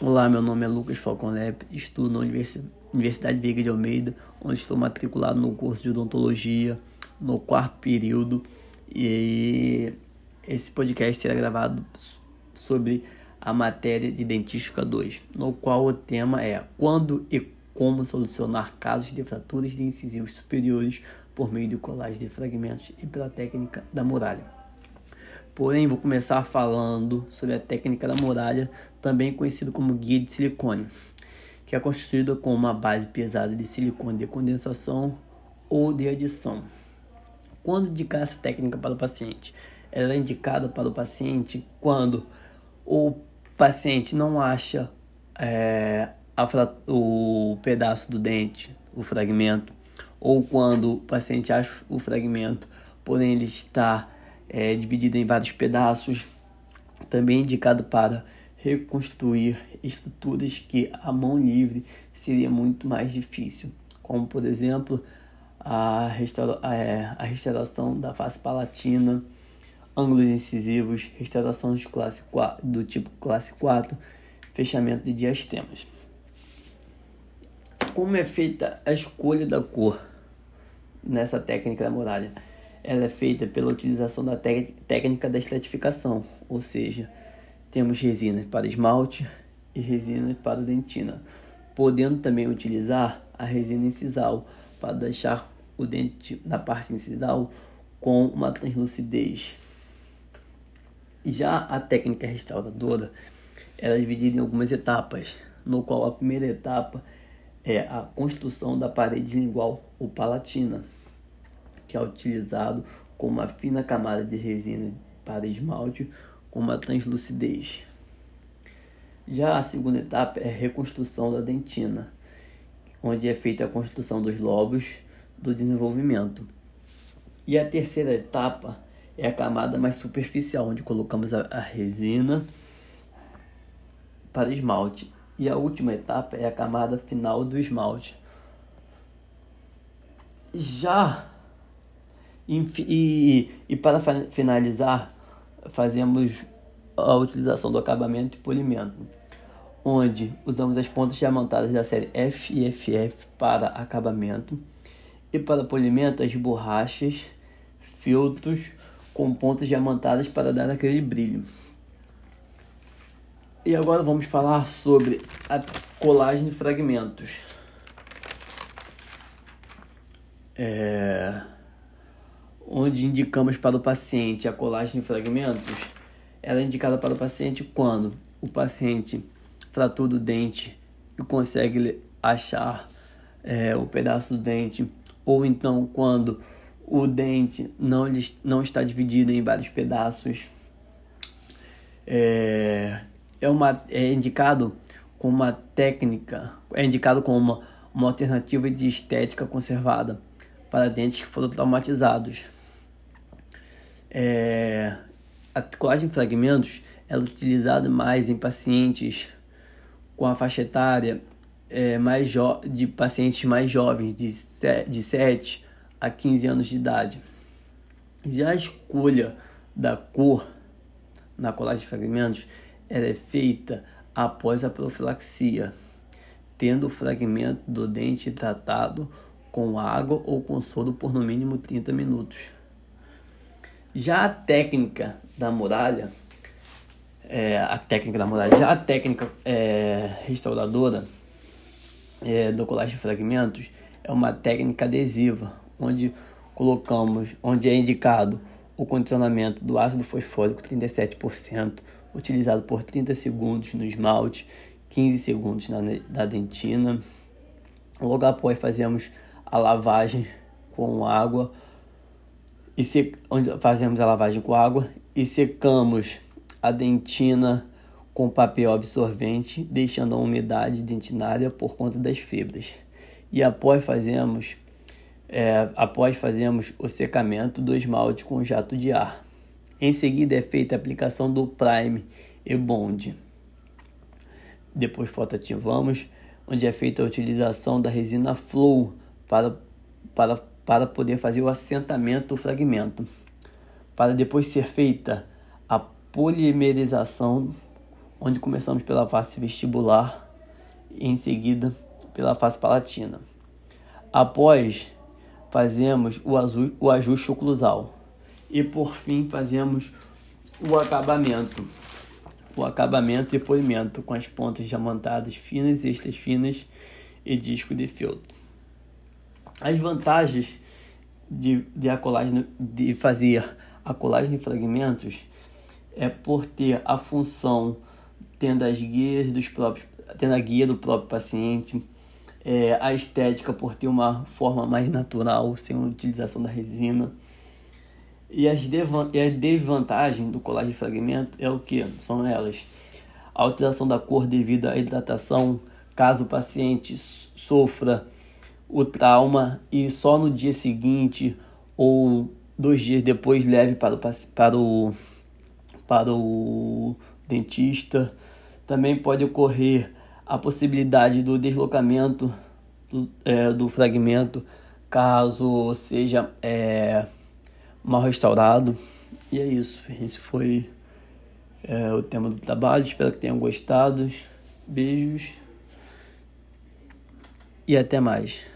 Olá, meu nome é Lucas Falcon Lepe, estudo na Universidade Veiga de Almeida, onde estou matriculado no curso de odontologia no quarto período e esse podcast será gravado sobre a matéria de Dentística 2, no qual o tema é quando e como solucionar casos de fraturas de incisivos superiores por meio de colagem de fragmentos e pela técnica da muralha. Porém, vou começar falando sobre a técnica da muralha, também conhecida como guia de silicone, que é constituída com uma base pesada de silicone de condensação ou de adição. Quando indicar essa técnica para o paciente? Ela é indicada para o paciente quando o paciente não acha é, o pedaço do dente, o fragmento, ou quando o paciente acha o fragmento, porém ele está é, dividida em vários pedaços, também indicado para reconstruir estruturas que a mão livre seria muito mais difícil, como por exemplo a, restaura é, a restauração da face palatina, ângulos incisivos, restauração de classe 4, do tipo classe 4, fechamento de diastemas. Como é feita a escolha da cor nessa técnica da muralha? Ela é feita pela utilização da técnica da estratificação, ou seja, temos resina para esmalte e resina para dentina, podendo também utilizar a resina incisal para deixar o dente na parte incisal com uma translucidez. Já a técnica restauradora ela é dividida em algumas etapas, no qual a primeira etapa é a construção da parede lingual ou palatina que é utilizado com uma fina camada de resina para esmalte com uma translucidez. Já a segunda etapa é a reconstrução da dentina, onde é feita a construção dos lobos do desenvolvimento. E a terceira etapa é a camada mais superficial, onde colocamos a, a resina para esmalte. E a última etapa é a camada final do esmalte. Já e, e para finalizar, fazemos a utilização do acabamento e polimento, onde usamos as pontas diamantadas da série F e FF para acabamento e para polimento as borrachas, filtros com pontas diamantadas para dar aquele brilho. E agora vamos falar sobre a colagem de fragmentos. É onde indicamos para o paciente a colagem de fragmentos, ela é indicada para o paciente quando o paciente fratura o dente e consegue achar é, o pedaço do dente, ou então quando o dente não, não está dividido em vários pedaços. É, é, uma, é indicado como uma técnica, é indicado como uma, uma alternativa de estética conservada para dentes que foram traumatizados. É, a colagem de fragmentos ela é utilizada mais em pacientes com a faixa etária é, mais de pacientes mais jovens, de, de 7 a 15 anos de idade. Já a escolha da cor na colagem de fragmentos ela é feita após a profilaxia, tendo o fragmento do dente tratado com água ou com soro por no mínimo 30 minutos. Já a técnica da muralha, é, a técnica da muralha, já a técnica é, restauradora é, do colagem de fragmentos é uma técnica adesiva, onde colocamos, onde é indicado o condicionamento do ácido fosfórico 37%, utilizado por 30 segundos no esmalte, 15 segundos na, na dentina. Logo após fazemos a lavagem com água e onde fazemos a lavagem com água e secamos a dentina com papel absorvente, deixando a umidade dentinária por conta das fibras. E após fazemos, é, após fazemos o secamento do esmalte com jato de ar. Em seguida é feita a aplicação do Prime e Bond. Depois fotoativamos, onde é feita a utilização da resina Flow para, para para poder fazer o assentamento do fragmento, para depois ser feita a polimerização onde começamos pela face vestibular e em seguida pela face palatina. Após, fazemos o, azul, o ajuste oclusal e por fim fazemos o acabamento. O acabamento e polimento com as pontas diamantadas finas extras finas e disco de feltro. As vantagens de, de, a colagem, de fazer a colagem de fragmentos é por ter a função tendo as guias dos próprios, tendo a guia do próprio paciente, é, a estética por ter uma forma mais natural, sem a utilização da resina. E as, e a desvantagem do colagem de fragmento é o que? São elas. A alteração da cor devido à hidratação, caso o paciente sofra o trauma e só no dia seguinte ou dois dias depois leve para o, para o, para o dentista. Também pode ocorrer a possibilidade do deslocamento do, é, do fragmento caso seja é, mal restaurado. E é isso. Esse foi é, o tema do trabalho. Espero que tenham gostado. Beijos e até mais.